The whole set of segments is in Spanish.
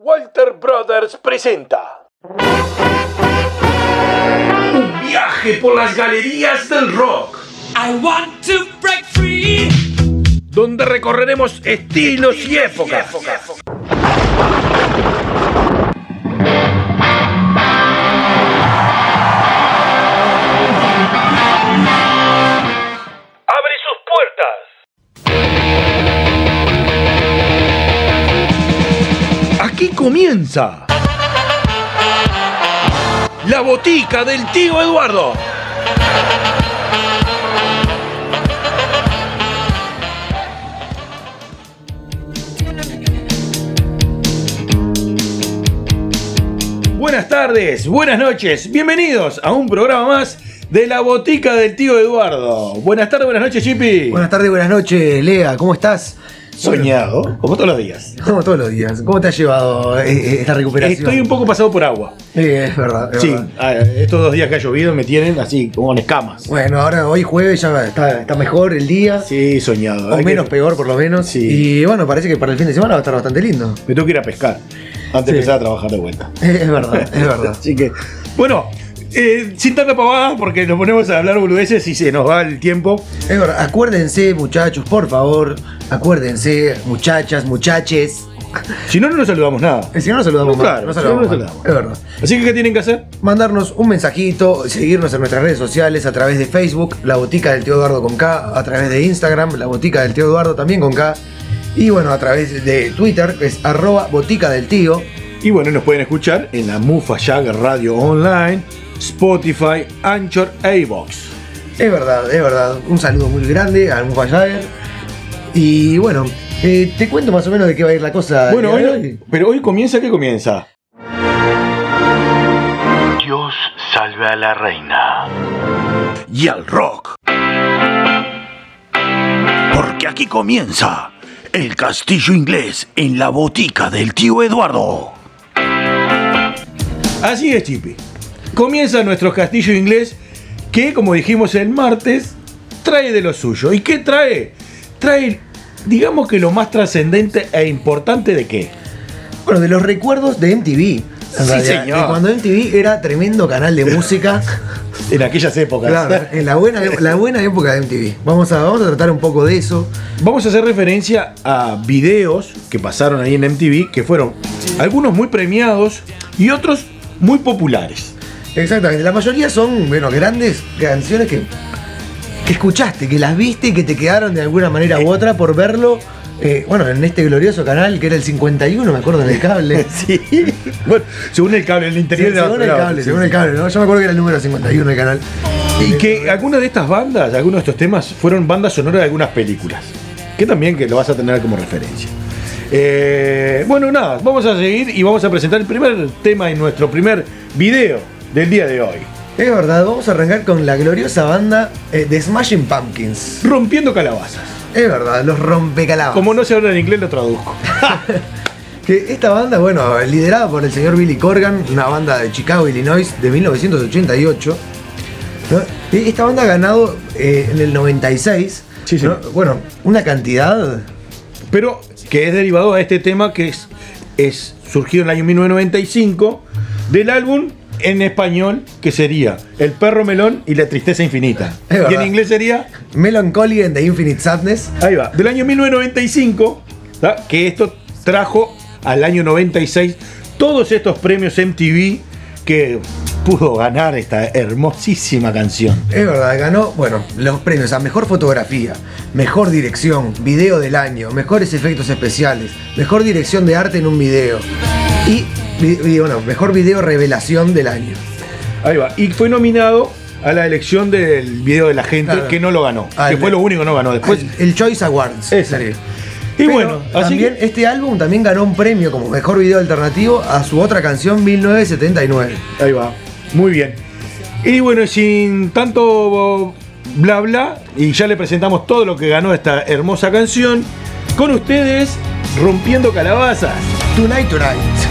Walter Brothers presenta un viaje por las galerías del rock, I want to break free. donde recorreremos estilos y épocas. Abre sus puertas. Aquí comienza la botica del tío Eduardo. Buenas tardes, buenas noches, bienvenidos a un programa más de la botica del tío Eduardo. Buenas tardes, buenas noches, Chipi. Buenas tardes, buenas noches, Lea, ¿cómo estás? Soñado, como todos los días. Como todos los días. ¿Cómo te ha llevado eh, eh, esta recuperación? Estoy un poco pasado por agua. Sí, es verdad. es Sí, verdad. ah, estos dos días que ha llovido me tienen así, como en escamas. Bueno, ahora hoy jueves ya está, está mejor el día. Sí, soñado. O menos que- peor por lo menos. Sí. Y bueno, parece que para el fin de semana va a estar bastante lindo. Me tengo que ir a pescar antes de empezar a trabajar de vuelta. Es verdad, es verdad. Así que, bueno, eh, sin tanta pavada, porque nos ponemos a hablar boludeces y se nos va el tiempo. Verdad. Acuérdense, muchachos, por favor. Acuérdense, muchachas, muchaches. Si no, no nos saludamos nada. Eh, Si no nos saludamos No, claro, no si no saludamos nos saludamos. Es verdad. Así que, ¿qué tienen que hacer? mandarnos un mensajito, seguirnos en nuestras redes sociales a través de Facebook, La Botica del Tío Eduardo con K, a través de Instagram, La Botica del Tío Eduardo también con K, y bueno, a través de Twitter, que es arroba Botica del Tío. Y bueno, nos pueden escuchar en la Mufa Jagger Radio Online, Spotify, Anchor e. Es verdad, es verdad. Un saludo muy grande a Mufa Jagger. Y bueno, eh, te cuento más o menos de qué va a ir la cosa. Bueno, hoy, pero hoy comienza, ¿qué comienza? Dios salve a la reina. Y al rock. Porque aquí comienza el castillo inglés en la botica del tío Eduardo. Así es, Chipi. Comienza nuestro castillo inglés que, como dijimos el martes, trae de lo suyo. ¿Y qué trae? Trae, digamos que lo más trascendente e importante de qué. Bueno, de los recuerdos de MTV. en Sí, realidad, señor. de cuando MTV era tremendo canal de música. En aquellas épocas. Claro, en la buena, la buena época de MTV. Vamos a, vamos a tratar un poco de eso. Vamos a hacer referencia a videos que pasaron ahí en MTV, que fueron algunos muy premiados y otros muy populares. Exactamente, la mayoría son, bueno, grandes canciones que, que escuchaste, que las viste y que te quedaron de alguna manera u otra por verlo, eh, bueno, en este glorioso canal que era el 51, me acuerdo, en el cable. Sí. Bueno, según el cable, el interior de según el cable, según el cable, ¿no? Yo me acuerdo que era el número 51 del canal. Y que algunas de estas bandas, algunos de estos temas, fueron bandas sonoras de algunas películas. Que también que lo vas a tener como referencia. Eh, bueno, nada, vamos a seguir y vamos a presentar el primer tema en nuestro primer video del día de hoy. Es verdad, vamos a arrancar con la gloriosa banda eh, de Smashing Pumpkins. Rompiendo calabazas. Es verdad, los rompecalabas. Como no se habla en inglés, lo traduzco. Que esta banda, bueno, liderada por el señor Billy Corgan, una banda de Chicago, Illinois, de 1988. ¿no? Esta banda ha ganado eh, en el 96, Sí, sí. ¿no? bueno, una cantidad. pero que es derivado a este tema que es, es surgido en el año 1995 del álbum en español que sería El perro melón y la tristeza infinita. Y en inglés sería, Melancholy and the Infinite Sadness. ahí va, del año 1995, ¿tá? que esto trajo al año 96 todos estos premios MTV que pudo ganar esta hermosísima canción. Es verdad, ganó, bueno, los premios a mejor fotografía, mejor dirección, video del año, mejores efectos especiales, mejor dirección de arte en un video y, y, bueno, mejor video revelación del año. Ahí va. Y fue nominado a la elección del video de la gente Claro. que no lo ganó. Ah, que fue lo único que no ganó. Después. el, el Choice Awards. Ese. sería. Y Pero bueno, así también que- este álbum también ganó un premio como mejor video alternativo a su otra canción 1979. Ahí va. Muy bien. Y bueno, sin tanto bla bla, y ya le presentamos todo lo que ganó esta hermosa canción, con ustedes, Rompiendo Calabazas. Tonight Tonight.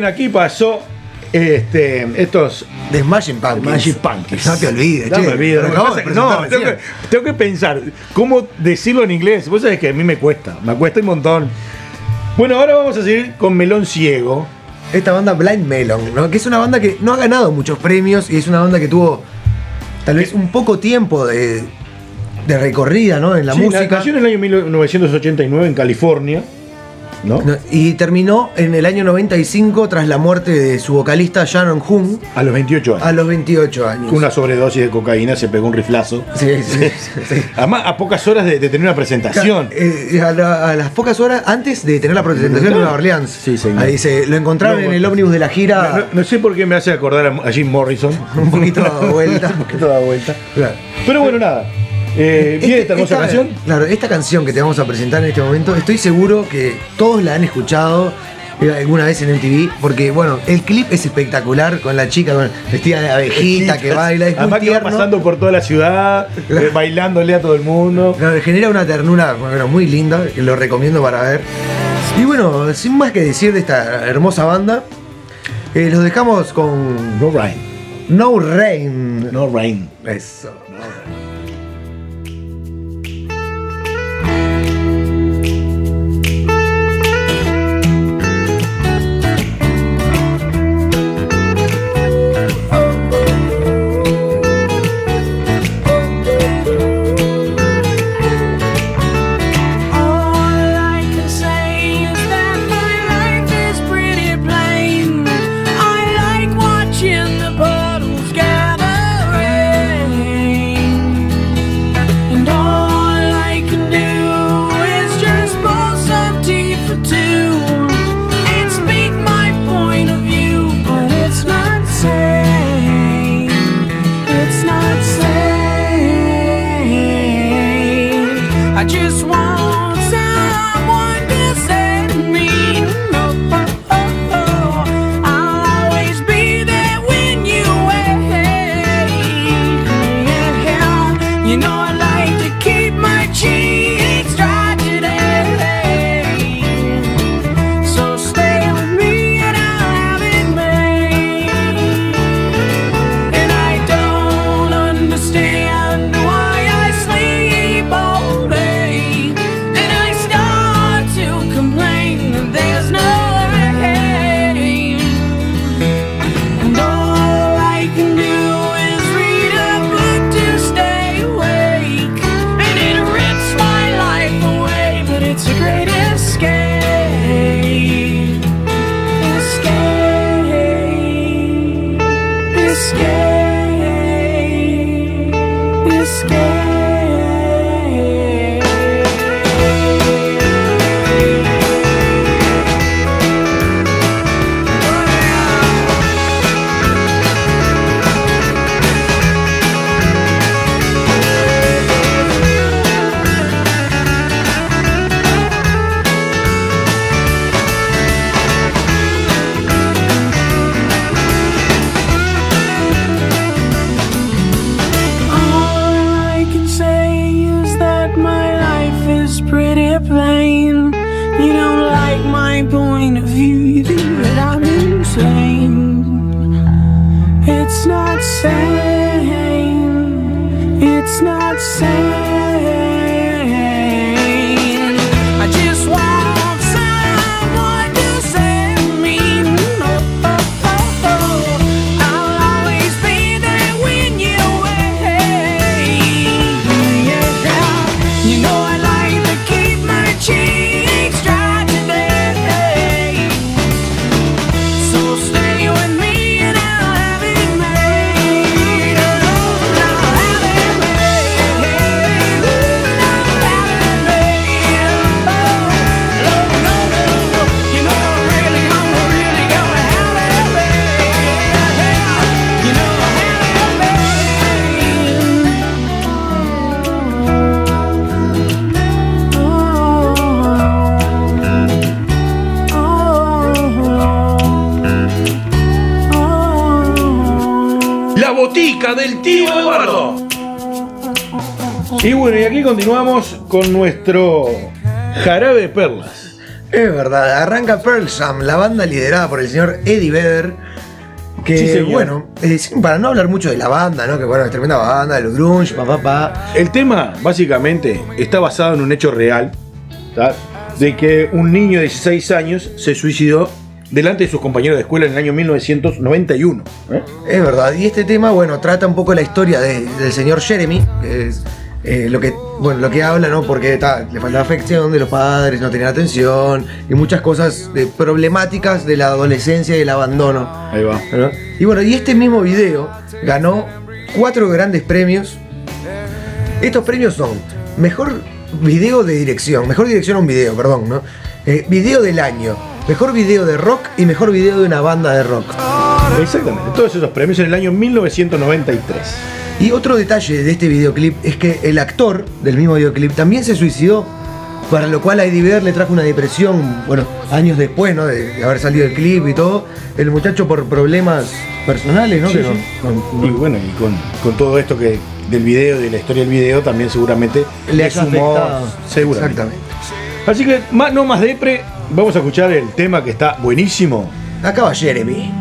Bien, aquí pasó este, estos The Smashing Pumpkins. No te olvides, No che. me olvido. Lo Lo que acabamos pasa de es que- no, tengo que, recién. tengo que pensar cómo decirlo en inglés. Vos sabés que a mí me cuesta, me cuesta un montón. Bueno, ahora vamos a seguir con Melón Ciego. Esta banda Blind Melon, ¿no? que es una banda que no ha ganado muchos premios y es una banda que tuvo tal vez un poco tiempo de, de recorrida ¿no? en la Sí, música. Nació en el año 1989 en California. Y terminó en el año 95 tras la muerte de su vocalista Shannon Hoon A los 28 años. a los 28 años. Una sobredosis de cocaína se pegó un riflazo. Sí, sí, sí. Además, a pocas horas de, de tener una presentación. Eh, a, la- a las pocas horas antes de tener la presentación en Nueva Orleans. Sí, señor. Ahí se lo encontraron No, en el ómnibus de la gira. No, no sé por qué me hace acordar a, a Jim Morrison. Un poquito dado vuelta. un poquito dado vuelta. Claro. Pero bueno, nada. Eh, ¿Viene esta hermosa canción? Claro, esta canción que te vamos a presentar en este momento, estoy seguro que todos la han escuchado eh, alguna vez en MTV, porque bueno, el clip es espectacular con la chica con- vestida de abejita que baila, es muy Además que va pasando por toda la ciudad, eh, bailándole a todo el mundo. Claro, genera una ternura bueno, muy linda, que lo recomiendo para ver. Y bueno, sin más que decir de esta hermosa banda, eh, los dejamos con No rain. No Rain. No rain. Eso. All continuamos con nuestro Jarabe de Perlas. Es verdad, arranca Pearl Jam, la banda liderada por el señor Eddie Vedder. Que Sí, bueno, eh, para no hablar mucho de la banda, ¿no? Que bueno, es tremenda banda, de los grunge, papá, pa, El tema, básicamente, está basado en un hecho real, ¿tá? de que un niño de 16 años se suicidó delante de sus compañeros de escuela en el año 1991. ¿eh? Es verdad, y este tema, bueno, trata un poco la historia de- del señor Jeremy, que es eh, lo que, bueno, lo que habla, ¿no? Porque ta, le faltaba afección de los padres, no tenían atención, y muchas cosas de, problemáticas de la adolescencia y el abandono. Ahí va. ¿no? Y bueno, y este mismo video ganó cuatro grandes premios. Estos premios son mejor video de dirección, mejor dirección a un video, perdón, ¿no? Eh, video del año, mejor video de rock y mejor video de una banda de rock. Exactamente, todos esos premios en el año 1993. Y otro detalle de este videoclip es que el actor del mismo videoclip también se suicidó, para lo cual a Eddie Vedder le trajo una depresión, bueno, años después, ¿no? De, haber salido el clip y todo. El muchacho por problemas personales, ¿no? Sí, Que sí. no- no- Y bueno, y con, con todo esto que del video, de la historia del video, también seguramente le haya sumó. Seguramente. Exactamente. Así que más, no más depre, vamos a escuchar el tema que está buenísimo. Acá va Jeremy.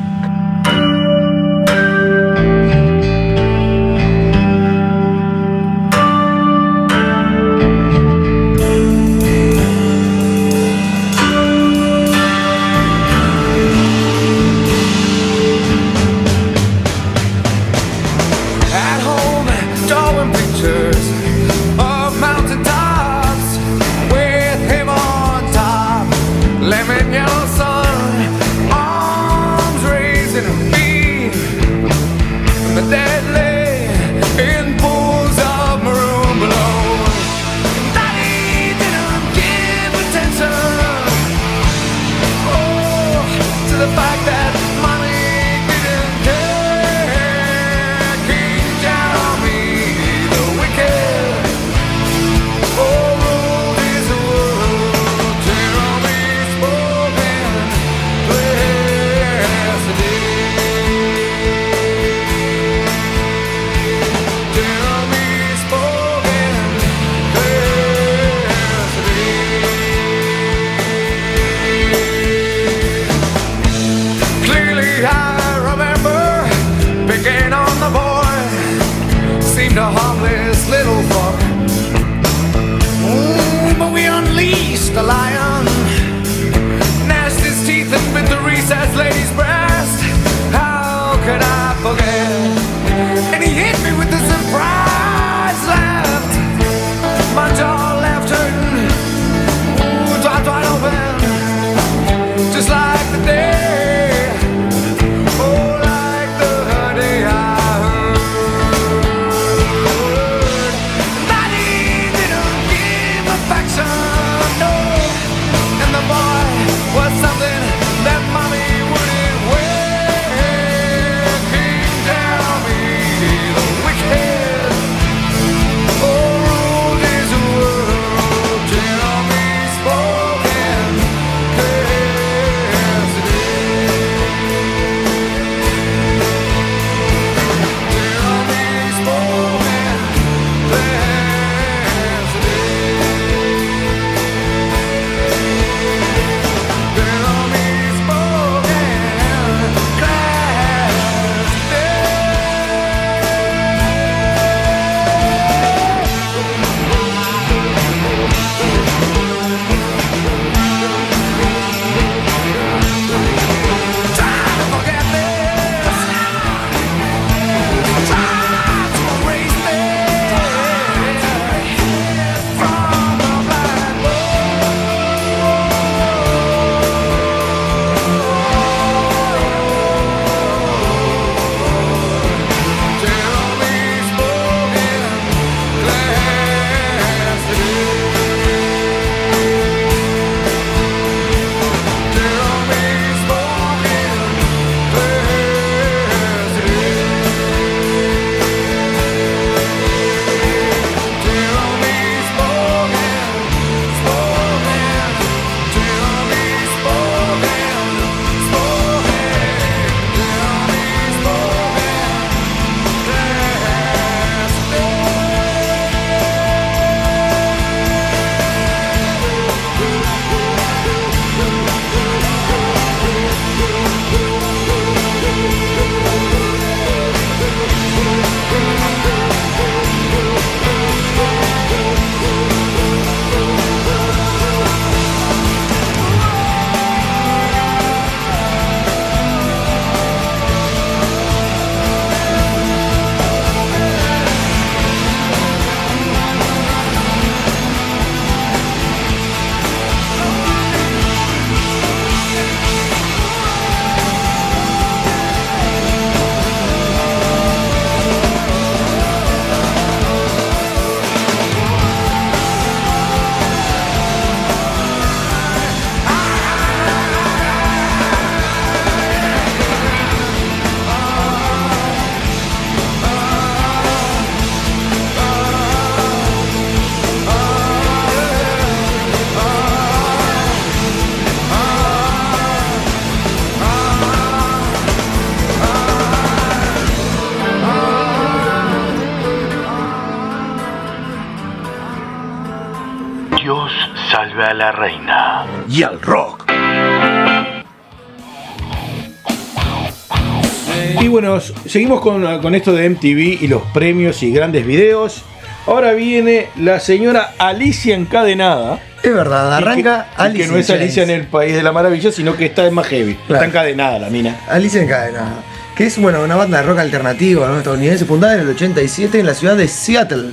Seguimos con, con esto de MTV y los premios y grandes videos. Ahora viene la señora Alicia Encadenada. Es verdad, arranca y que, y que no es Alicia en el País de la Maravilla, sino que está en más heavy. Claro. Está encadenada la mina. Alicia Encadenada. Que es bueno, una banda de rock alternativo ¿no? estadounidense fundada en el 87 en la ciudad de Seattle.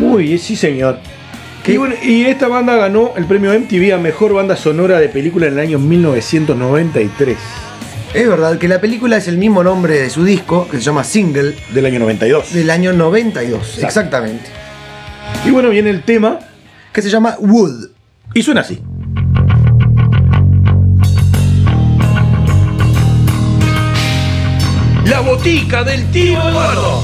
Uy, sí señor. ¿Qué? Y, bueno, y esta banda ganó el premio MTV a Mejor Banda Sonora de Película en el año 1993. Es verdad que la película es el mismo nombre de su disco, que se llama Single, Del año 92. del año 92, Exacto. exactamente. Y bueno, viene el tema Que se llama Wood. y suena así. La botica del tío Eduardo.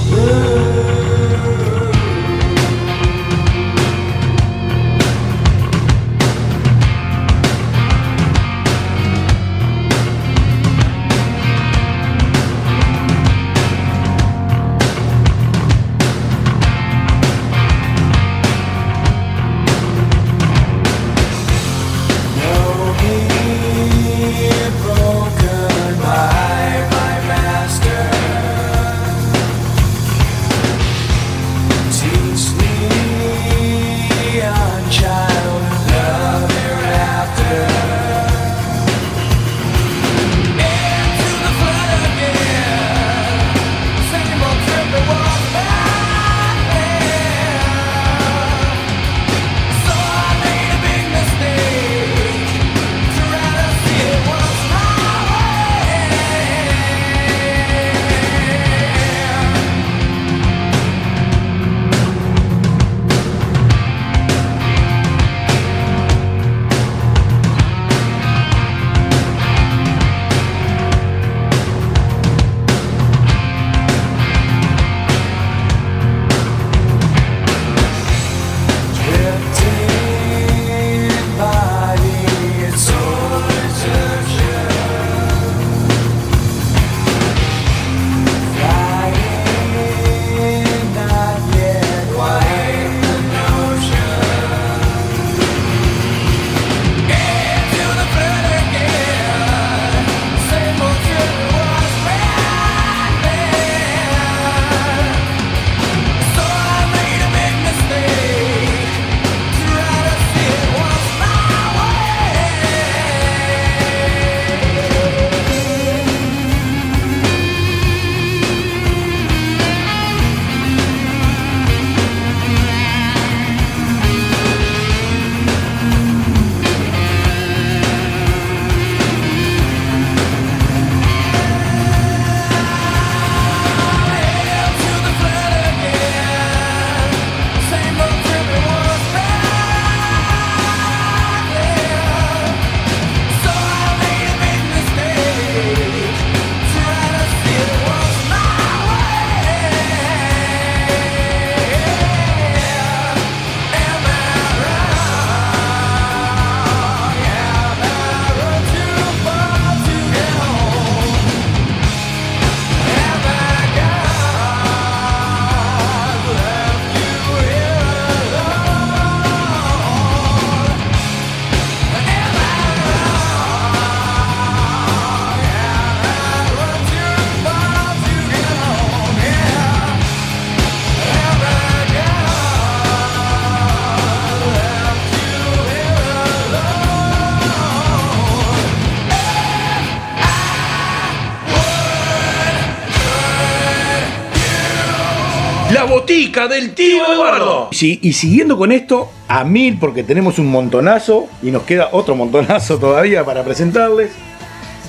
Del tío Eduardo. Sí, y siguiendo con esto, a mil, porque tenemos un montonazo y nos queda otro montonazo todavía para presentarles.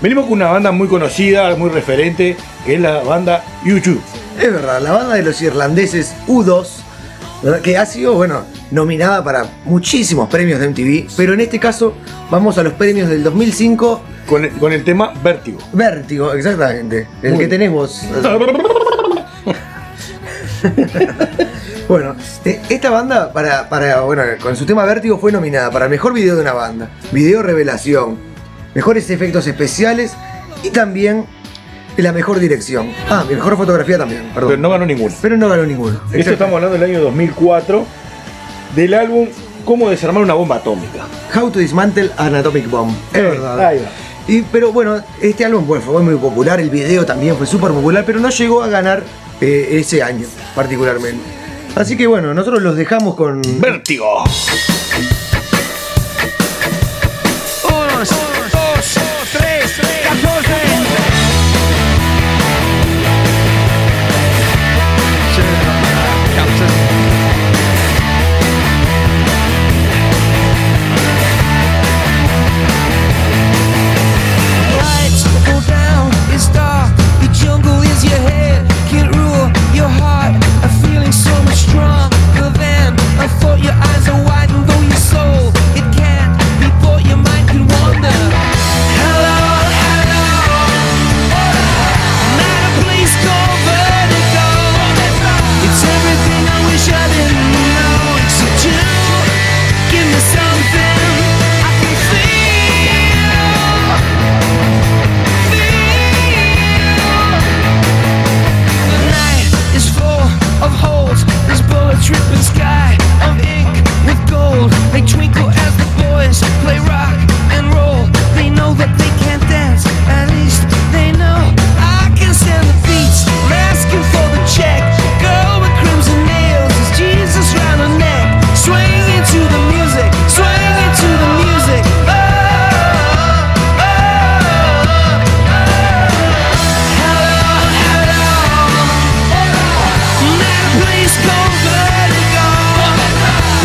Venimos con una banda muy conocida, muy referente, que es la banda YouTube. Es verdad, la banda de los irlandeses U2, ¿verdad? que ha sido, bueno, nominada para muchísimos premios de MTV, pero en este caso vamos a los premios del 2005, Con el, con el tema Vértigo. Vértigo, exactamente, el Muy que tenés vos. Bueno, eh, esta banda, para, para, bueno, con su tema Vértigo, fue nominada para el mejor video de una banda, video revelación, mejores efectos especiales y también la mejor dirección. Ah, mejor fotografía también, perdón. Pero no ganó ninguno. Pero no ganó ninguno. Esto estamos hablando del año 2004, del álbum cómo desarmar una bomba atómica. How to Dismantle an Atomic Bomb. Es Eh, verdad. ahí va. Y, pero bueno, este álbum bueno, fue muy popular, el video también fue súper popular, pero no llegó a ganar eh, ese año particularmente. Así que bueno, nosotros los dejamos con... Vértigo. Uno,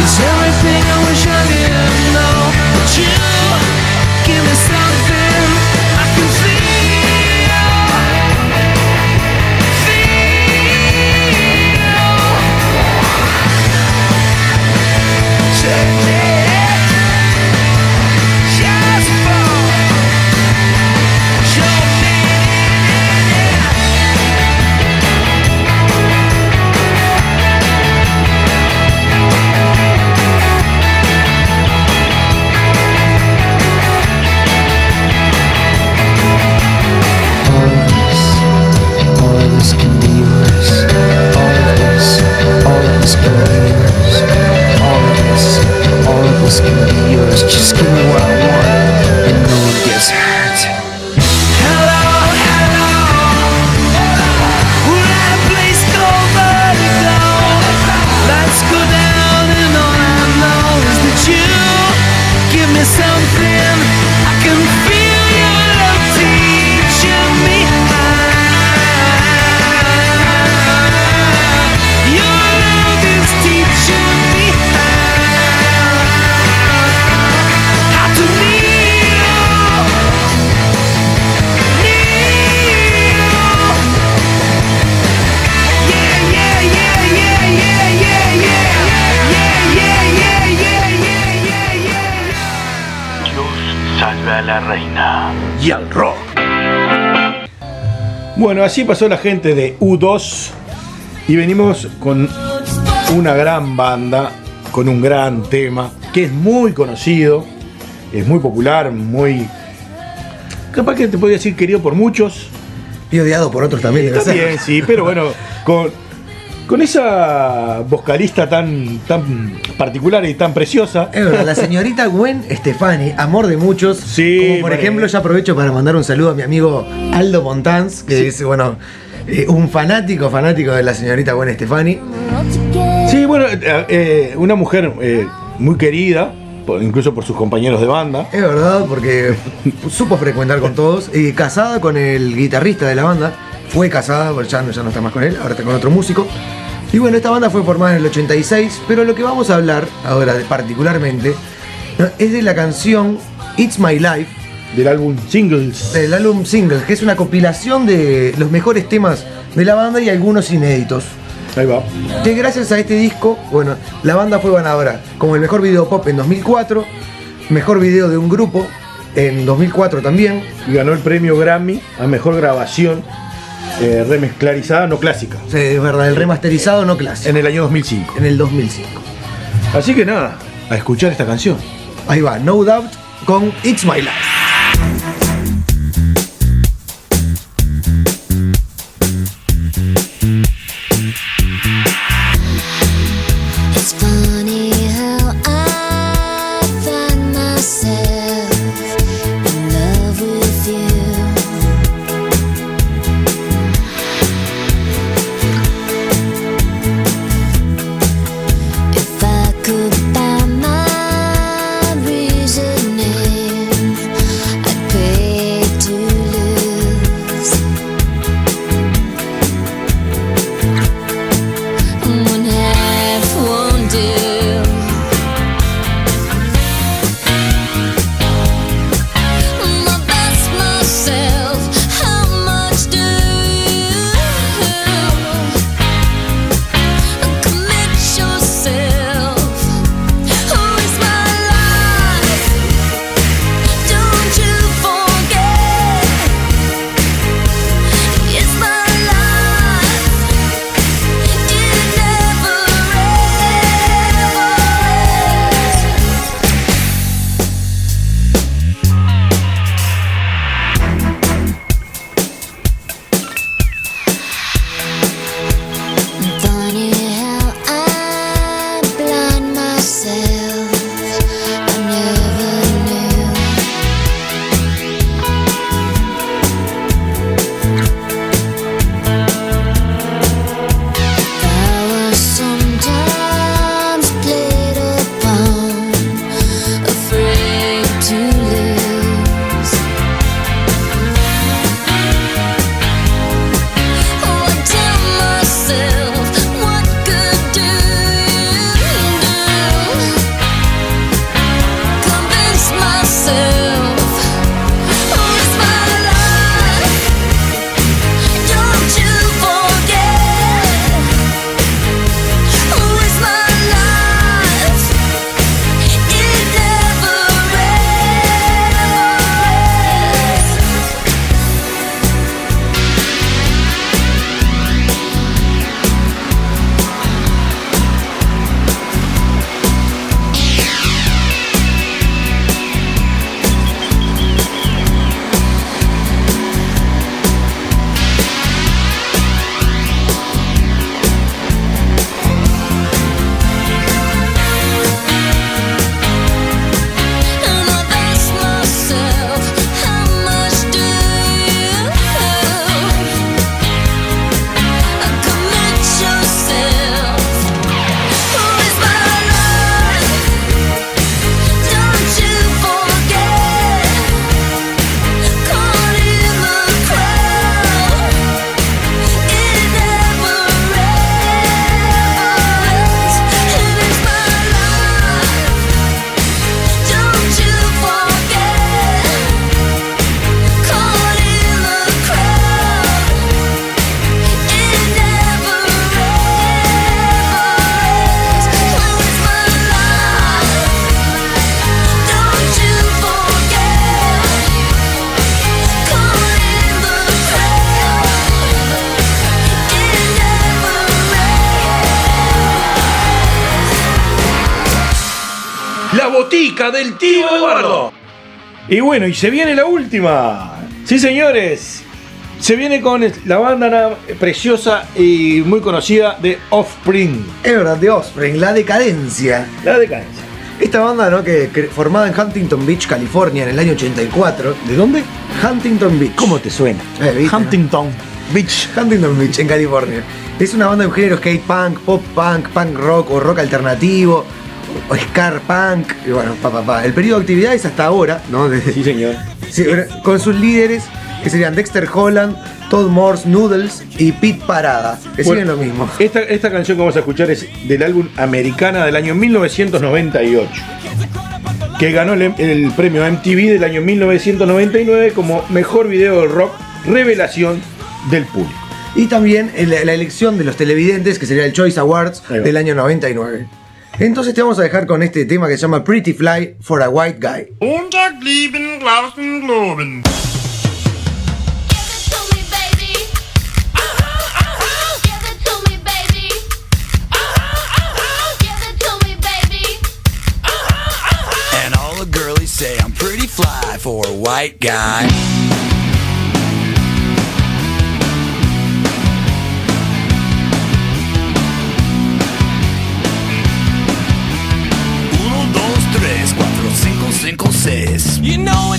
It's everything I wish I didn't know. But you give me something así pasó la gente de U2 y venimos con una gran banda, con un gran tema, que es muy conocido, es muy popular, muy... Capaz que te podría decir querido por muchos, Y odiado por otros también. también, sí, pero bueno, con, con esa vocalista tan, tan particular y tan preciosa. Es verdad, la señorita Gwen Stefani, amor de muchos. Sí, Como por ejemplo, ya aprovecho para mandar un saludo a mi amigo Aldo Montanz, que es, bueno, eh, un fanático, fanático de la señorita Gwen Stefani. Sí, bueno, eh, eh, una mujer eh, muy querida, incluso por sus compañeros de banda. Es verdad, porque supo frecuentar con todos. Y casada con el guitarrista de la banda. Fue casada, porque ya no, ya no está más con él, ahora está con otro músico. Y bueno, esta banda fue formada en el 86, pero lo que vamos a hablar ahora particularmente es de la canción It's My Life, Del álbum Singles. del álbum Singles, que es una compilación de los mejores temas de la banda y algunos inéditos. Ahí va. Que gracias a este disco, bueno, la banda fue ganadora como el mejor video pop en 2004, mejor video de un grupo en 2004 también, Y ganó el premio Grammy a mejor grabación eh, remezclarizada no clásica. Sí, es verdad, el remasterizado no clásico, En el año 2005. en el 2005. Así que nada, a escuchar esta canción. Ahí va, No Doubt con It's My Life. Y bueno, y se viene la última. Sí, señores. Se viene con la banda preciosa y muy conocida de Offspring. Es verdad, de Offspring, la decadencia. La decadencia. Esta banda, ¿no? Que, que formada en Huntington Beach, California, en el año 84. ¿De dónde? Huntington Beach. ¿Cómo te suena? Eh, ¿viste, no? Huntington Beach. Huntington Beach, en California. Es una banda de género skate punk, pop punk, punk rock o rock alternativo, scar punk, y bueno, pa, pa, pa. El periodo de actividad es hasta ahora, ¿no? Desde- Sí, señor. Sí, con sus líderes, que serían Dexter Holland, Todd Morse, Noodles y Pete Parada, que Bueno, siguen lo mismo. Esta, esta canción que vamos a escuchar es del álbum Americana del año 1998, que ganó el, el premio MTV del año 1999 como mejor video de rock revelación del público. Y también la, la elección de los televidentes, que sería el Choice Awards del año 99. Entonces te vamos a dejar con este tema que se llama Pretty Fly for a White Guy. And all the girlies say I'm pretty fly for a white guy. You know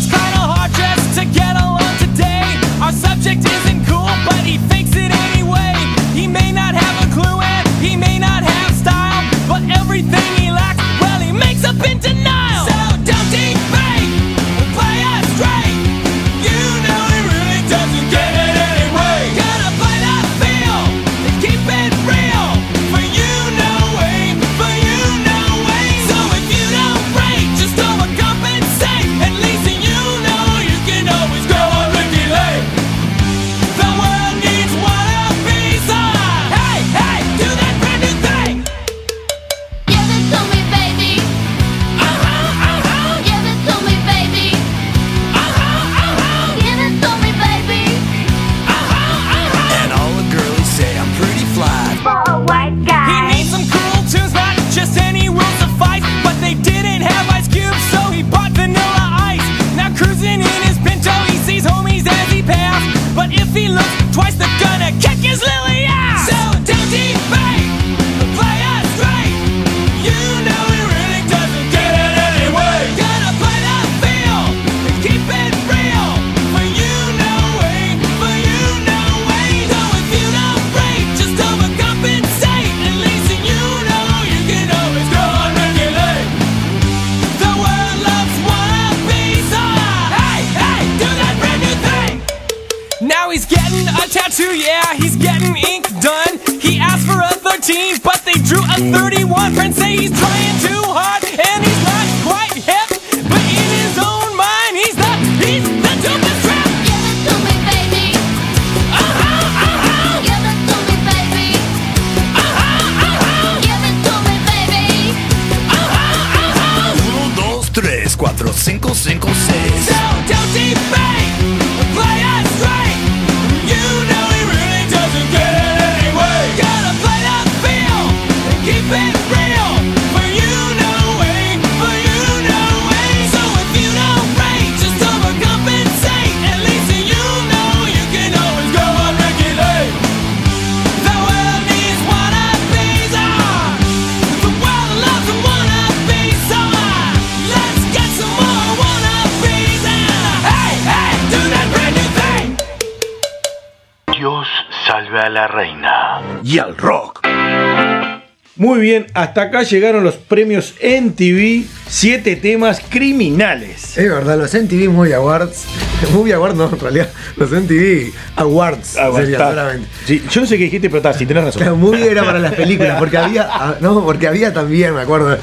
hasta acá llegaron los premios MTV, siete temas criminales. Es verdad, los MTV Movie Awards. Movie Awards no, en realidad, los MTV Awards sería solamente. Sí, yo no sé qué dijiste, pero está, sí, tenés razón. Claro, movie era para las películas, porque había, ah, no, porque había también, me acuerdo,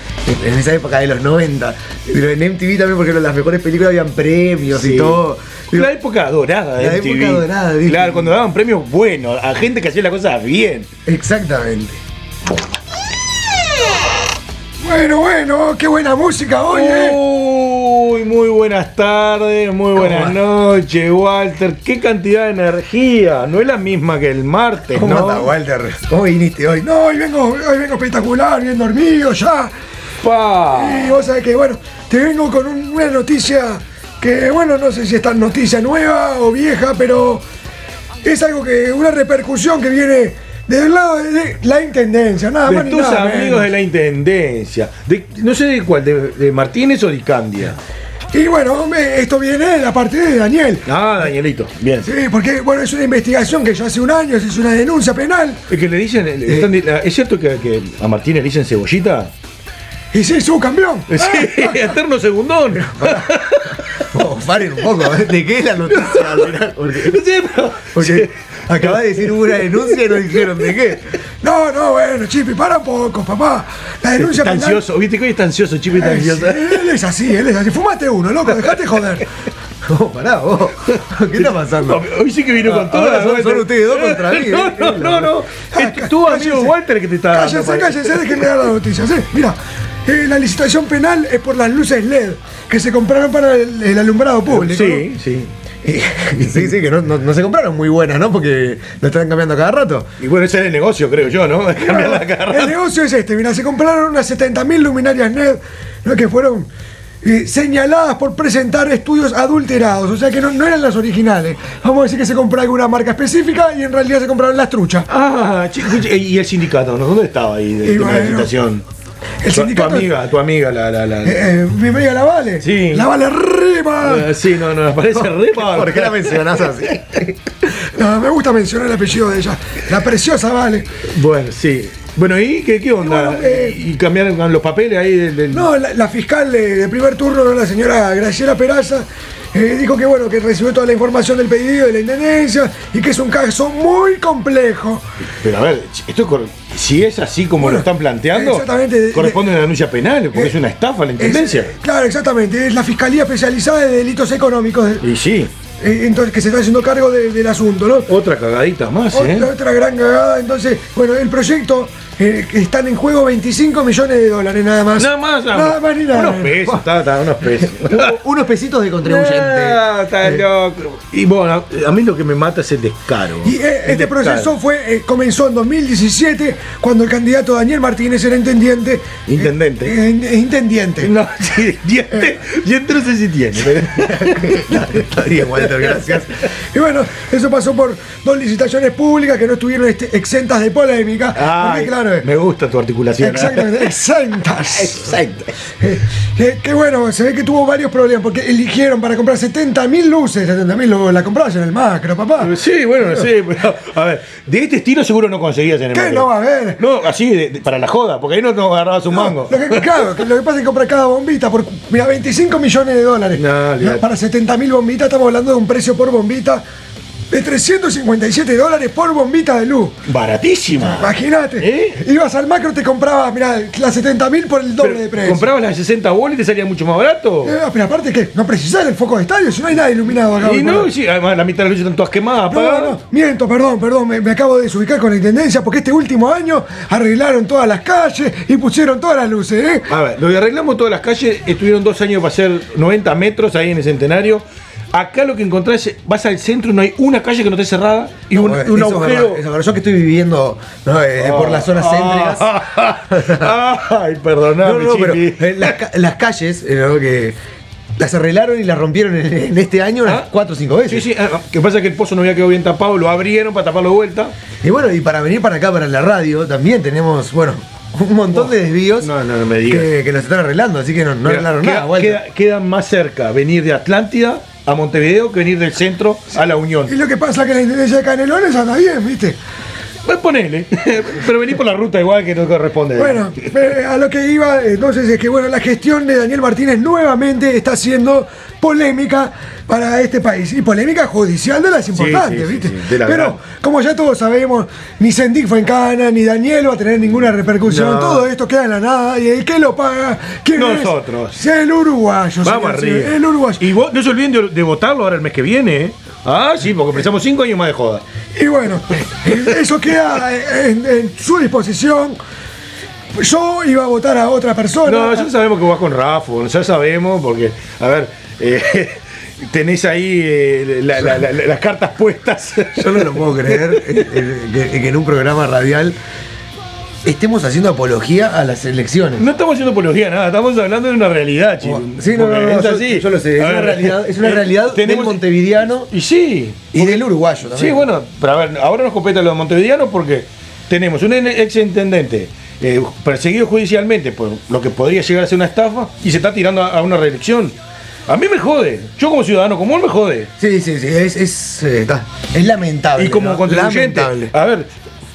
en esa época de los 90, pero en MTV también, porque las mejores películas habían premios Sí. y todo. La época dorada de La MTV. época dorada, dije. Claro, cuando daban premios buenos a gente que hacía las cosas bien. Exactamente. Bueno, bueno, qué buena música hoy, ¿eh? Uy, muy buenas tardes, muy buenas noches, Walter. Qué cantidad de energía. No es la misma que el martes, ¿Cómo ¿no? anda, Walter? ¿Cómo viniste hoy? No, hoy vengo, hoy vengo espectacular, bien dormido ya. Pa. Y vos sabés que, bueno, te vengo con un- una noticia que, bueno, no sé si es tan noticia nueva o vieja, pero es algo que, una repercusión que viene del lado de la intendencia, nada De más tus nada amigos menos. de la intendencia. De- no sé de cuál, de, de Martínez o de Candia. Y bueno, hombre, esto viene de la parte de Daniel. Ah, Danielito, bien. Sí, porque, bueno, es una investigación que ya hace un año, hizo una denuncia penal. Es que le dicen, le están di- ¿es cierto que, que a Martínez le dicen cebollita? Y sí, subcampeón. Sí, eterno segundón. Oh, paren un poco, ¿eh? ¿de qué es la noticia? No sé, pero- porque acabas de decir hubo una denuncia y no dijeron de qué. No, no, bueno, Chipi, para un poco, papá. La denuncia Está penal. ansioso, viste que hoy está ansioso, Chipi está Eh, ansioso. él es así, él es así. Fumate uno, loco, dejate joder. No, pará, vos. ¿Qué está pasando? Hoy sí que vino con Ah, todo. ahora son- son ustedes dos contra mí, No, eh. no, no, no. Ah, Es tu amigo. Walter que te está dando. Cállense, para- cállense, déjenme dar la noticia. ¿sí? Mira, eh, la licitación penal es por las luces LED que se compraron para el, el alumbrado público. Sí, sí. Sí, sí, que no, no- no se compraron muy buenas, ¿no? Porque lo están cambiando cada rato. Y bueno, ese es el negocio, creo yo, ¿no? Cambiar la ¿no? cara. El negocio es este, mira, se compraron unas 70.000 luminarias LED ¿no? que fueron eh, señaladas por presentar estudios adulterados, o sea que no, no eran las originales. Vamos a decir que se compró alguna marca específica y en realidad se compraron las truchas. Ah, ¿y el sindicato? ¿no? ¿Dónde estaba ahí de, Y de la bueno, licitación? El Tu- Tu amiga, tu amiga, la. la, la Eh, eh, mi amiga la Vale. Sí. La Vale Rima. Eh, sí, no, no, me parece re ¿Por qué la mencionás así? No, me gusta mencionar el apellido de ella. La preciosa Vale. Bueno, sí. Bueno, ¿y qué, qué onda? Y bueno, eh, ¿Y cambiaron los papeles ahí del.? del- No, la, la fiscal de, de primer turno, ¿no? la señora Graciela Peraza, eh, dijo que bueno, que recibió toda la información del pedido de la intendencia y que es un caso muy complejo. Pero a ver, esto cor- si es así como Bueno, lo están planteando, exactamente, corresponde a una denuncia penal, porque Eh, es una estafa la Es- intendencia. claro, exactamente. Es la Fiscalía Especializada de Delitos Económicos, Y sí, eh, entonces, que se está haciendo cargo de- del asunto, ¿no? otra cagadita más, ¿eh? Otra, otra gran cagada. Entonces, bueno, el proyecto eh, que están en juego 25 millones de dólares nada más. Nada más, Nada más ni nada. Unos pesos, unos pesos. Unos pesitos de contribuyente. Ah, está loco. Y bueno, a- mí lo que me mata es el descaro. Y eh, El este descaro. proceso fue eh, comenzó en 2017 cuando el candidato Daniel Martínez era intendente. Intendente. eh, eh, intendiente. No, sí, diente, diente no sé si tiene. pero- Está bien, Walter, gracias. Y bueno, eso pasó por dos licitaciones públicas que no estuvieron este, exentas de polémica. Ay, porque, claro, eh, me gusta tu articulación. ¿eh? exactamente, exentas. Exacto. Eh, que, que bueno, se ve que tuvo varios problemas porque eligieron para comprar 70.000 luces, 70.000 la comprabas en el macro, papá. Sí, bueno, sí, pero a ver, de este estilo seguro no conseguías en el ¿Qué macro. no va a haber? No, así de- de- para la joda, porque ahí no, no agarrabas un mango. Lo que, claro, lo que pasa es que comprar cada bombita por mira, 25 millones de dólares. No. Para 70 mil bombitas estamos hablando de un precio por bombita de 357 dólares por bombita de luz. Baratísima. Imagínate. ¿Eh? Ibas al macro, te comprabas, mira, las 70 mil por el doble Pero, de precio. ¿Comprabas las 60 bolas y te salía mucho más barato? Eh, pero aparte que no precisás el foco de estadio, si no hay nada iluminado acá. y no, sí, además la mitad de las luces están todas quemadas, no, miento, perdón, perdón, me, me acabo de desubicar con la intendencia porque este último año arreglaron todas las calles y pusieron todas las luces, ¿eh? A ver, lo que arreglamos todas las calles, estuvieron dos años para hacer 90 metros ahí en el centenario. Acá lo que encontrás, es, vas al centro y no hay una calle que no esté cerrada y un, un eso es agujero. verdad, eso. Yo que estoy viviendo ¿no? Eh, por las zonas céntricas. Ay, perdoname, No, no, pero Chiqui. eh, las, las calles, eh, ¿no? que las arreglaron y las rompieron en, en este año unas Ah. cuatro o cinco veces. Sí, sí, ah, que pasa que el pozo no había quedado bien tapado, lo abrieron para taparlo de vuelta. Y bueno, y para venir para acá, para la radio, también tenemos, bueno, un montón de desvíos No, no, no me digas. que, que nos están arreglando, así que no, no Mira, arreglaron queda, nada. Queda- queda más cerca venir de Atlántida a Montevideo que venir del centro a la Unión. Y lo que pasa es que la intendencia de Canelones anda bien, ¿viste? Pues ponele, pero venir por la ruta igual que no corresponde. Bueno, eh, a lo que iba, entonces es que bueno, la gestión de Daniel Martínez nuevamente está siendo polémica para este país. Y polémica judicial de las importantes, sí, sí, ¿viste? sí, de la Pero, gran. como ya todos sabemos, ni Sendik fue en cana, ni Daniel va a tener ninguna repercusión. No. Todo esto queda en la nada. ¿Y el que lo paga? ¿Quién es? Nosotros. El uruguayo. Vamos señor, arriba. El uruguayo. Y vos, no se olviden de, de votarlo ahora el mes que viene, ¿eh? Ah, sí, porque pensamos cinco años más de joda. Y bueno, eso queda en, en su disposición. Yo iba a votar a otra persona. No, ya sabemos que vas con Rafa, ya sabemos, porque, a ver, eh, tenés ahí eh, la- la- la- las cartas puestas. Yo no lo puedo creer eh, eh, que, que en un programa radial estemos haciendo apología a las elecciones. No estamos haciendo apología, nada, estamos hablando de una realidad, chicos. Sí, no, no, no, es yo- así. yo lo sé, es A una ver, realidad- es una eh, realidad del montevideano Y sí. y del uruguayo también. Sí, bueno, pero a ver, ahora nos compete lo de Montevideano porque tenemos un ex intendente eh, perseguido judicialmente por lo que podría llegar a ser una estafa y se está tirando a, a una reelección. A mí me jode. Yo como ciudadano común me jode. Sí, sí, sí, es, es, eh, es lamentable. Y como ¿no? contribuyente, Lamentable. a ver,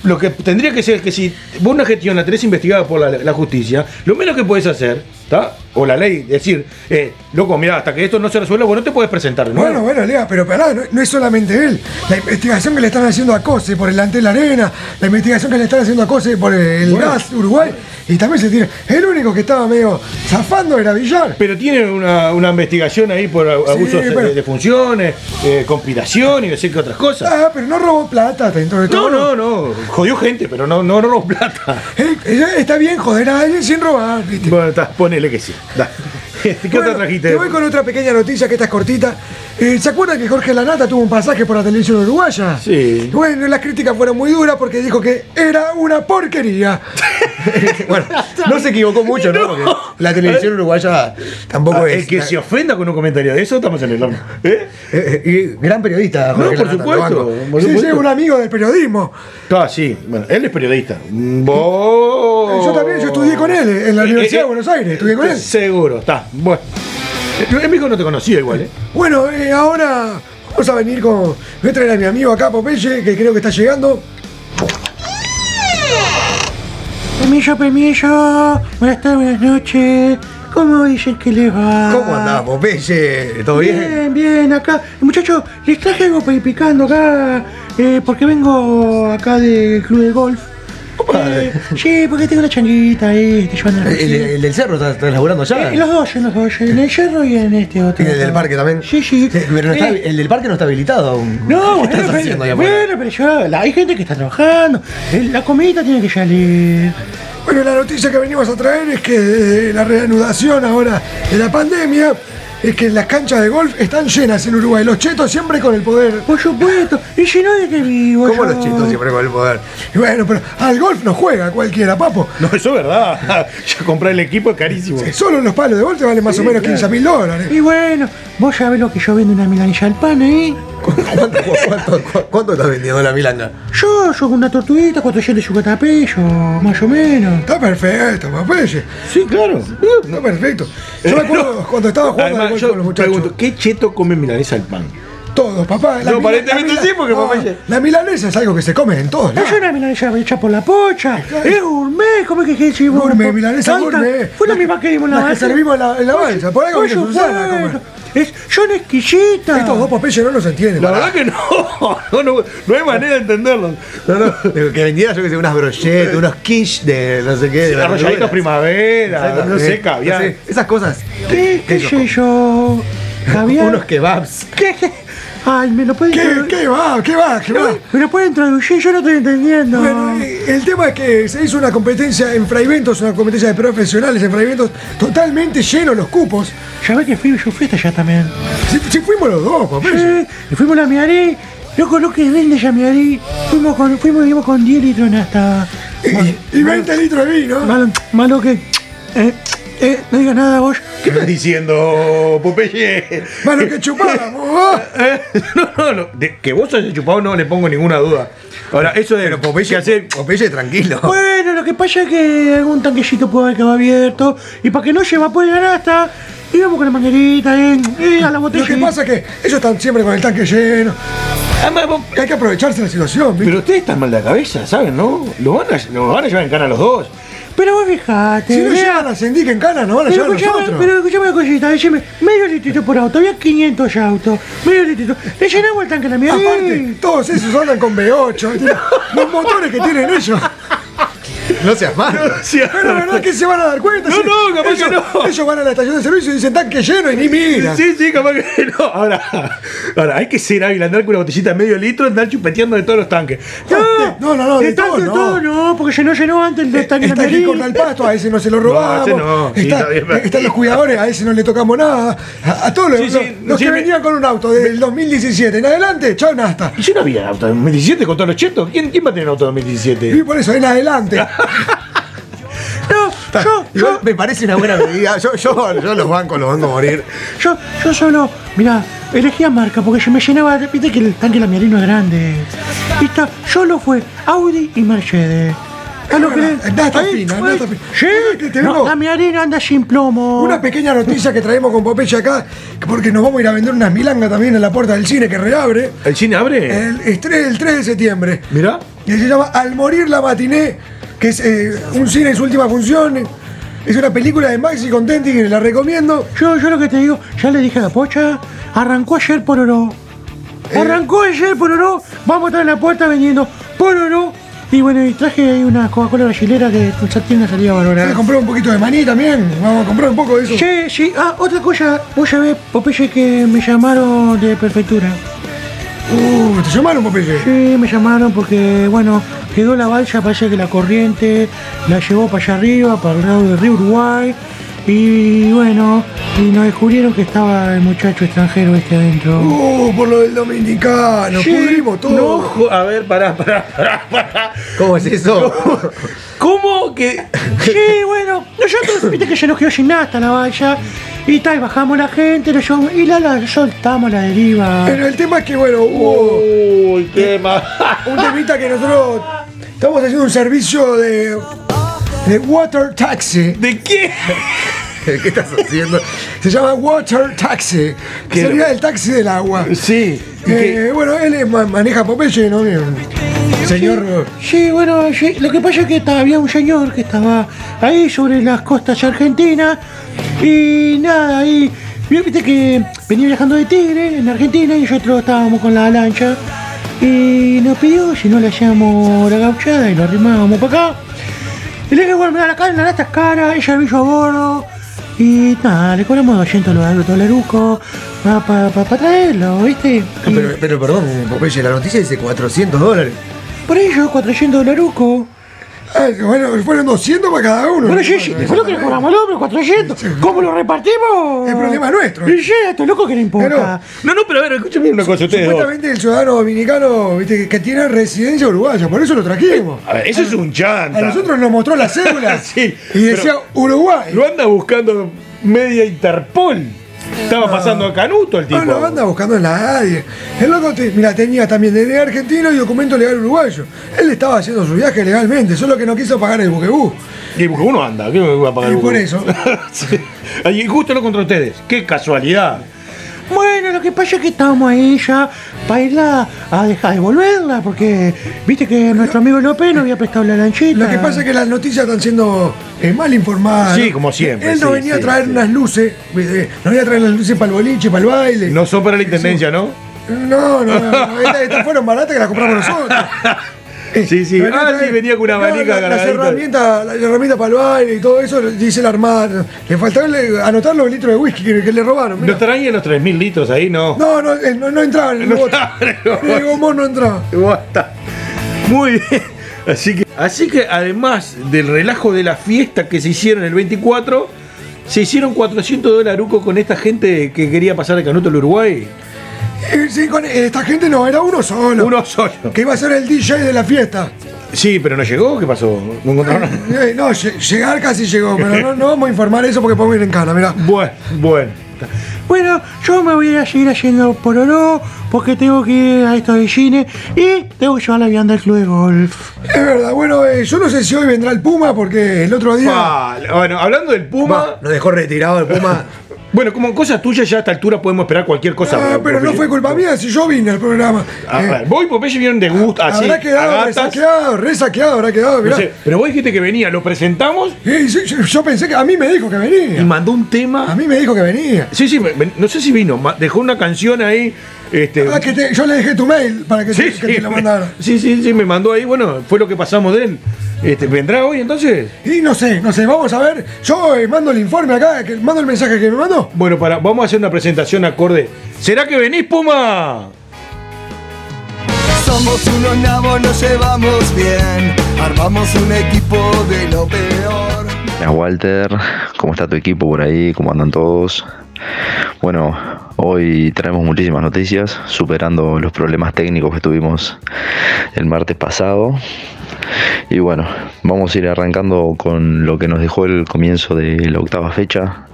lo que tendría que ser que si vos una gestión la tenés investigada por la, la justicia, lo menos que puedes hacer, ¿está? O la ley, decir, eh, loco, mira, hasta que esto no se resuelva, vos no te puedes presentar nuevo. Bueno, bueno, Lea, pero pará, no, no es solamente él. La investigación que le están haciendo a COSE por el ante la arena, la investigación que le están haciendo a COSE por el Bueno. gas Uruguay, y también se tiene. El único que estaba medio zafando era Villar. Pero tiene una, una investigación ahí por abusos pero- de, de funciones, eh, conspiración y no sé qué otras cosas. Ah, pero no robó plata dentro de No, todo. no, no, jodió gente, pero no, no robó plata. Eh, está bien joder a alguien sin robar, ¿viste? Bueno, está, ponele que sí. ¿Qué Bueno, otra trajiste? Te voy con otra pequeña noticia que esta es cortita. Eh, ¿Se acuerdan que Jorge Lanata tuvo un pasaje por la televisión uruguaya? Sí. Bueno, las críticas fueron muy duras porque dijo que era una porquería. bueno, no se equivocó mucho, ¿no? Porque la televisión uruguaya tampoco Ah, es. el que se ofenda con un comentario de eso, estamos en el horno. ¿Eh? Eh, eh, gran periodista, No, Jorge por Lanata, supuesto. por Sí, sí, supuesto. un amigo del periodismo. Ah, sí. Bueno, él es periodista. Vos- Yo también, yo estudié con él en la Universidad de Buenos Aires, estudié con él. Seguro, está. Bueno. En México no te conocía igual, ¿eh? Bueno, eh, ahora vamos a venir con. Voy a traer a mi amigo acá, Popeye, que creo que está llegando. Permiso, permiso. Buenas tardes, buenas noches. ¿Cómo dicen que les va? ¿Cómo andás, Popeye? ¿Todo bien? Bien, bien, acá. Muchachos, les traje algo para ir picando acá, eh, porque vengo acá del club de golf. Eh, sí, porque tengo una changuita ahí, estoy llevando a la ¿El, el del cerro está, está laburando ya? Eh, los dos, en los dos, en el cerro y en este otro. ¿Y el del parque también? Sí, sí. Pero no está- Eh, el del parque no está habilitado aún. No, ¿Qué bueno, estás haciendo ahí pero, bueno, pero yo, la- hay gente que está trabajando. Eh, La comidita tiene que salir. Bueno, la noticia que venimos a traer es que eh, la reanudación ahora de la pandemia es que las canchas de golf están llenas en Uruguay. Los chetos siempre con el poder. Por supuesto. Y si no, ¿de qué vivo? ¿Cómo yo? los chitos siempre con el poder? Y bueno, pero al golf no juega cualquiera, papo. No, eso es verdad. Ya comprar el equipo es carísimo. Solo los palos de golf te valen más o menos 15 mil dólares. Y bueno, vos sabés lo que yo vendo una milanesa al pan ahí. ¿Cuánto, cuánto, cu- cuánto estás vendiendo la milanga? Yo, yo con una tortuguita, 450 pesos, más o menos. Está perfecto, Popeye. Sí, claro. Está perfecto. Yo me acuerdo cuando estaba jugando Además, yo con los muchachos. pregunto, ¿qué cheto come milanesa al pan? Todos, papá. No, aparentemente sí, porque no, Popeye- La milanesa es algo que se come en todos lados. es una milanesa hecha por la pocha. Es gourmet, ¿cómo es que qué chivo? Gourmet, milanesa gourmet. Fue la misma que dimos en la Las que balsa. servimos en la, en la balsa. Por algo viene Susana a comer. supuesto. Es, son exquisitas. Estos dos Popeye no los entienden. La verdad que no. No, no, no hay manera de entenderlo. No, no, digo, que vendiera yo que sé, unas brochettes, unos quiche de no sé qué. de Arrolladitos verduras. primavera, Exacto, no sé, caviar. no sé, esas cosas. ¿Qué, qué sé yo? ¿Caviar? Unos kebabs. ¿Qué? Ay, me lo pueden ¿Qué, ¿Qué va? ¿Qué va? ¿Qué va? ¿Me lo pueden traducir? Yo no estoy entendiendo. Bueno, el tema es que se hizo una competencia en Fraiventos, una competencia de profesionales en Fraiventos, totalmente llenos los cupos. Ya ves que fui, yo fui hasta allá también. Si fuimos los dos, Popeye. Sí, y fuimos a la Miaré. Loco, lo que vende ya Miaré. Fuimos con, fuimos, íbamos con 10 litros en hasta. Y, y 20 litros de vino. Malo, malo que. Eh, eh, no digas nada vos. ¿Qué estás diciendo, Popeye? Malo que chupáramos. ¿ah? Eh, No, no, no. De que vos hayas chupado no le pongo ninguna duda. Ahora, eso de Popeye hacer. Popeye, tranquilo. Bueno, lo que pasa es que algún tanquecito puede haber quedado abierto. Y para que no se evapore la nasta, íbamos con la manguerita eh, eh, a la botella. Lo que pasa es que ellos están siempre con el tanque lleno. Hay que aprovecharse de la situación, ¿viste? Pero ustedes están mal de la cabeza, ¿saben? ¿No? Lo van a, lo van a llevar en cara a los dos. Pero vos fijate. si no vea. llegan a Sendic en cana, nos van a Pero llevar escuchame, nosotros. pero escuchame una cosita, decime, medio litrito por auto, había 500 autos, medio litrito, le llenamos el tanque a la mía. Aparte, todos esos andan con V8. ¿viste? Los motores que tienen ellos. No seas malo. Pero la verdad que se van a dar cuenta. No, sí. no, capaz ellos, que no. Ellos van a la estación de servicio y dicen tanque lleno y ni miran. Sí, sí, capaz que no. Ahora, ahora hay que ser hábil, andar con una botellita de medio litro, andar chupeteando de todos los tanques. No, No, no, no, de tanque todo no. todo no, porque no llenó antes el tanque Está de aquí corta el pasto, a ese no se lo robamos. ese no, sí, Está- está bien, pero- están los cuidadores, a ese no le tocamos nada. A, a todos los, Sí, sí, los- que venían con un auto del 2017 en adelante, chao nasta. ¿Y si no había auto en 2017 con todos los chetos? ¿Quién, quién va a tener auto en 2017? Y por eso en adelante. Yo, Igual me parece una buena medida. Yo, yo, yo los bancos los banco a morir. yo, yo solo, mirá, elegía marca porque se me llenaba, de- viste que el tanque de la Miarino es grande. Y está, solo fue Audi y Mercedes. ¿A lo que ahí, fina, está fina. Sí, no, la Miarino anda sin plomo. Una pequeña noticia que traemos con Popeye acá, porque nos vamos a ir a vender unas milangas también en la puerta del cine que reabre. ¿El cine abre? El, el 3, el 3 de septiembre. Mirá. Y se llama Al morir la matiné, que es eh, un cine en su última función. Es una película de Maxi Contenti que la recomiendo. Yo, yo lo que te digo, ya le dije a la pocha, arrancó ayer por oro. Eh. Arrancó ayer por oro, vamos a estar en la puerta vendiendo por oro. Y bueno, y traje ahí una Coca-Cola brasilera que ya tiene una salida Voy a valorada. comprar un poquito de maní también. Vamos a comprar un poco de eso. Sí, sí, ah, otra cosa, vos sabés, Popeye, que me llamaron de prefectura. Uh, ¿te llamaron Popeye? Sí, me llamaron porque, bueno, quedó la balsa, parece que la corriente la llevó para allá arriba, para el lado del río Uruguay. Y bueno, y nos descubrieron que estaba el muchacho extranjero este adentro. Uh, por lo del dominicano. Sí, pudrimos todo. No, a ver, pará, pará, pará, pará. ¿Cómo es eso? ¿Cómo que.? Sí, bueno, nosotros, viste que se nos quedó sin nada hasta la valla. Y tal, bajamos la gente, lo llevamos, y la, la soltamos a la deriva. Pero el tema es que, bueno, hubo Uy, mal. un temita que nosotros estamos haciendo un servicio de, de water taxi. ¿De qué? ¿Qué estás haciendo? Se llama water taxi. Que ¿Qué? sería el taxi del agua. Sí. ¿y? Eh, bueno, él maneja Popeye, ¿no? Señor. Sí, bueno, sí, lo que pasa es que estaba- había un señor que estaba ahí sobre las costas argentinas y nada, ahí, viste que venía viajando de Tigre en Argentina y nosotros estábamos con la lancha y nos pidió si no le hacíamos la gauchada y lo arrimábamos para acá. Y le dije, bueno, mira, la cara, la lata es cara, ella hizo a bordo. Y nada, le cobramos 200 dólares dolarucos para traerlo, ¿viste? Y Pero, pero perdón, Popeye, la noticia dice 400 dólares. por ello, 400 dolarucos. Ah, bueno, fueron 200 para cada uno. Bueno, sí, sí, fue lo que le cobramos al hombre, 400. ¿Cómo lo repartimos? Es problema nuestro. Y esto loco que le importa. No, no, pero a ver, escúchame una cosa, ustedes dos. Supuestamente el ciudadano dominicano viste, que, que tiene residencia uruguaya, por eso lo trajimos. A ver, eso es un chanta. A nosotros nos mostró la cédula Sí, y decía Uruguay. Lo anda buscando media Interpol. Estaba pasando a Canuto el tipo. No lo anda buscando en nadie. El loco, te- mira, tenía también DNI argentino y documento legal uruguayo. Él estaba haciendo su viaje legalmente, solo que no quiso pagar el buquebú. Y porque uno anda, ¿qué me va a pagar Y el por buque? eso. Sí. Y justo lo contra ustedes. Qué casualidad. Bueno, lo que pasa es que estábamos ahí ya para irla a dejar de volverla, porque viste que nuestro amigo López no había prestado la lanchita. Lo que pasa es que las noticias están siendo eh, mal informadas. Sí, ¿no? como siempre, Él no sí, venía sí, a traer sí. unas luces, eh, no venía a traer las luces para el boliche, para el baile. No son para la intendencia, ¿no? No, no, no. Estas, estas fueron baratas que las compramos nosotros. Sí, sí. Ah, sí, venía con una No, valija la- Las herramientas, las herramientas para el baile y todo eso, dice la armada. Le faltaba anotar los litros de whisky que, que le robaron. ¿No mirá. estarán ahí en los 3.000 litros ahí? No. No, no, eh, no, no entraba en el No bote. el gomón no entraba. Basta. Muy bien. Así que, así que además del relajo de la fiesta que se hicieron el 24, se hicieron 400 dolarucos con esta gente que quería pasar de Canuto al Uruguay. Eh, Sí, con esta gente no, era uno solo. Uno solo. Que iba a ser el DJ de la fiesta. Sí, pero no llegó. ¿Qué pasó? ¿No encontraron? Eh, no, lle- llegar casi llegó, pero no, no vamos a informar eso porque podemos ir en cana, mirá. Bueno, bueno. Bueno, yo me voy a seguir haciendo por oro, porque tengo que ir a esto de cine y tengo que llevar la vianda al club de golf. Es verdad, bueno, eh, yo no sé si hoy vendrá el Puma porque el otro día. Ah, bueno, hablando del Puma. Va, nos dejó retirado el Puma. Bueno, como cosa tuya, ya a esta altura podemos esperar cualquier cosa. Ah, pero no fue culpa mía si yo vine al programa. A Eh, ver, vos y Popeye vinieron de gusto, así. habrá quedado resaqueado, resaqueado, habrá quedado, No mirá. sé, pero vos dijiste que venía, lo presentamos Eh, sí, yo, yo pensé que a mí me dijo que y venía. mandó un tema. A mí me dijo que venía. Sí, sí, me- me- no sé si vino, dejó una canción ahí. Este, Ah, que te- yo le dejé tu mail para que, sí, te, que te lo mandara. sí, sí, sí, me mandó ahí, bueno, fue lo que pasamos de él. Este, ¿Vendrá hoy entonces? Y no sé, no sé, vamos a ver. Yo eh, mando el informe acá, que mando el mensaje que me mandó. Bueno, para, vamos a hacer una presentación acorde. ¿Será que venís, Puma? Somos unos nabos, nos llevamos bien. Armamos un equipo de lo peor. Hola Walter, ¿cómo está tu equipo por ahí? ¿Cómo andan todos? Bueno, hoy traemos muchísimas noticias, superando los problemas técnicos que tuvimos el martes pasado. Y bueno, vamos a ir arrancando con lo que nos dejó el comienzo de la octava fecha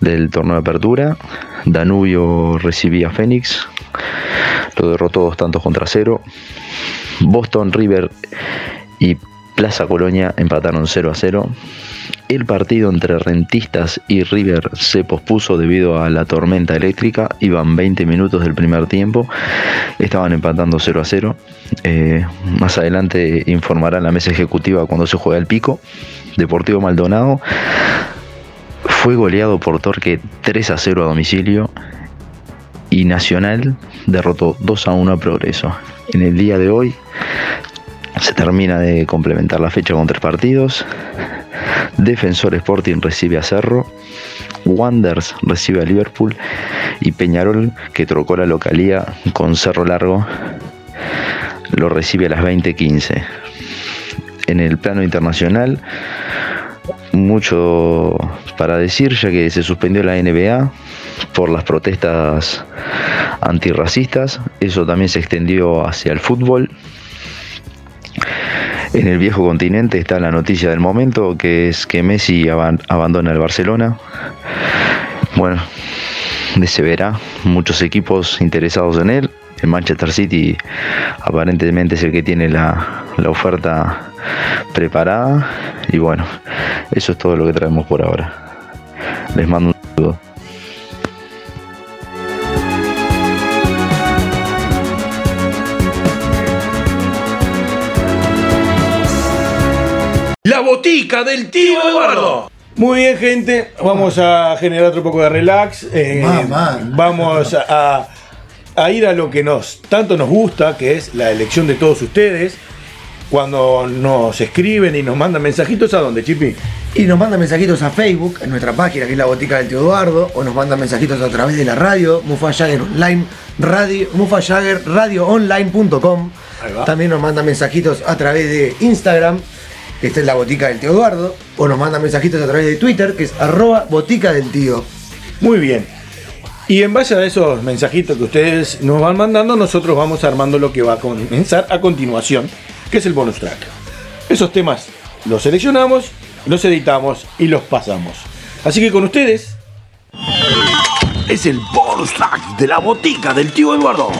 del torneo de apertura. Danubio recibía a Fénix, lo derrotó dos tantos contra cero. Boston River y Plaza Colonia empataron 0 a 0. El partido entre Rentistas y River se pospuso debido a la tormenta eléctrica. Iban 20 minutos del primer tiempo. Estaban empatando 0 a 0. Eh, más adelante informará la mesa ejecutiva cuando se juega el pico. Deportivo Maldonado fue goleado por Torque 3 a 0 a domicilio. Y Nacional derrotó 2 a 1 a Progreso. En el día de hoy se termina de complementar la fecha con tres partidos. Defensor Sporting recibe a Cerro. Wanders recibe a Liverpool. Y Peñarol, que trocó la localía con Cerro Largo, lo recibe a las 20:15. En el plano internacional, mucho para decir, ya que se suspendió la NBA por las protestas antirracistas. Eso también se extendió hacia el fútbol. En el viejo continente está la noticia del momento, que es que Messi aban- abandona el Barcelona. Bueno, se verá, muchos equipos interesados en él. El Manchester City aparentemente es el que tiene la, la oferta preparada. Y bueno, eso es todo lo que traemos por ahora. Les mando un saludo. La botica del tío Eduardo. Muy bien, gente. Vamos a generar otro poco de relax. Eh, Mamá. vamos a, a ir a lo que nos tanto nos gusta, que es la elección de todos ustedes. Cuando nos escriben y nos mandan mensajitos, ¿a dónde, Chipi? Y nos mandan mensajitos a Facebook, en nuestra página, que es la botica del tío Eduardo, o nos mandan mensajitos a través de la radio, Mufa Jagger Online, radio, Mufa Jagger, radioonline.com. También nos mandan mensajitos a través de Instagram, esta es la botica del tío Eduardo, o nos mandan mensajitos a través de Twitter, que es arroba botica del tío. Muy bien. Y en base a esos mensajitos que ustedes nos van mandando, nosotros vamos armando lo que va a comenzar a continuación, que es el bonus track. Esos temas los seleccionamos, los editamos y los pasamos. Así que con ustedes es el bonus track de la botica del tío Eduardo.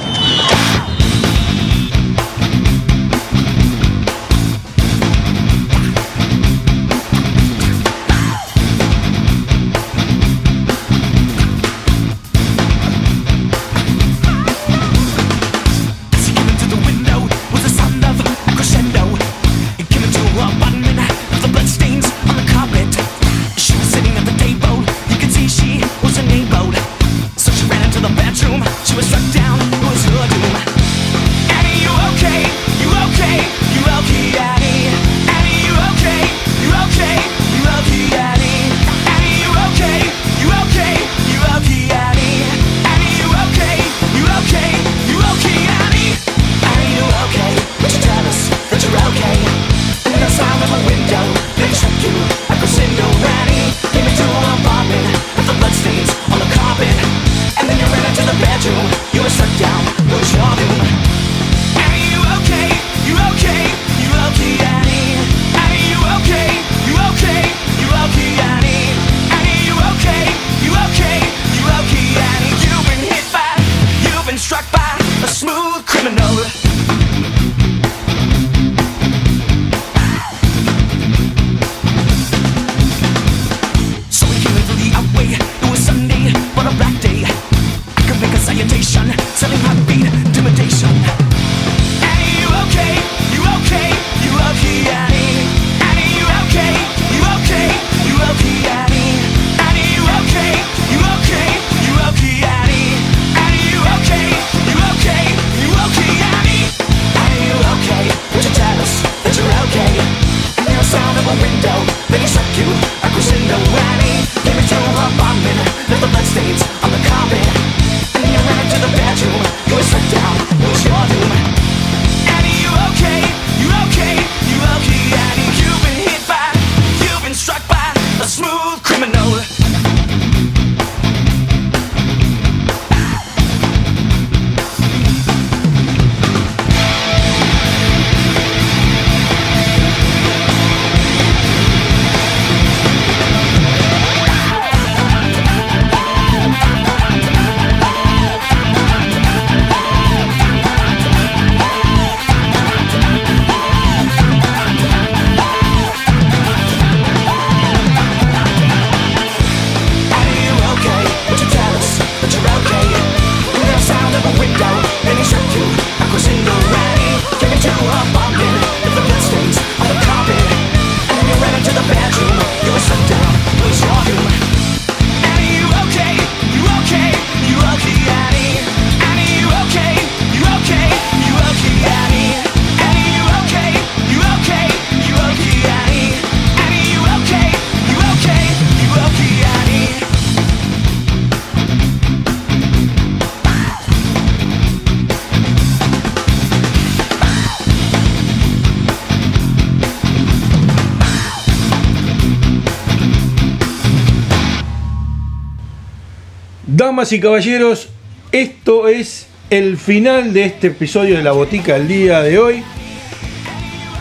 Damas y caballeros, esto es el final de este episodio de La Botica el día de hoy.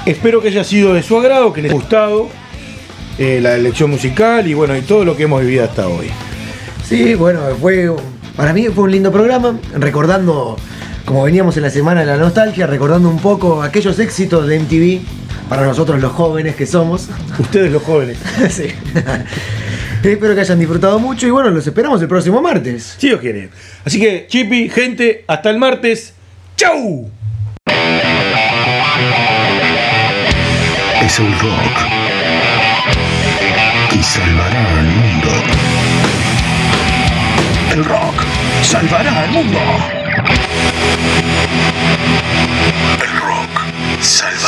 Espero que haya sido de su agrado, que les haya gustado eh, la elección musical y bueno, y todo lo que hemos vivido hasta hoy. Sí, bueno, fue para mí fue un lindo programa, recordando, como veníamos en la semana de la nostalgia, recordando un poco aquellos éxitos de MTV, para nosotros los jóvenes que somos. Ustedes los jóvenes. sí. Espero que hayan disfrutado mucho y bueno, los esperamos el próximo martes. Si Dios quiere. Así que, Chipi, gente, hasta el martes. ¡Chau! Es el rock y salvará al mundo. El rock salvará al mundo. El rock salvará.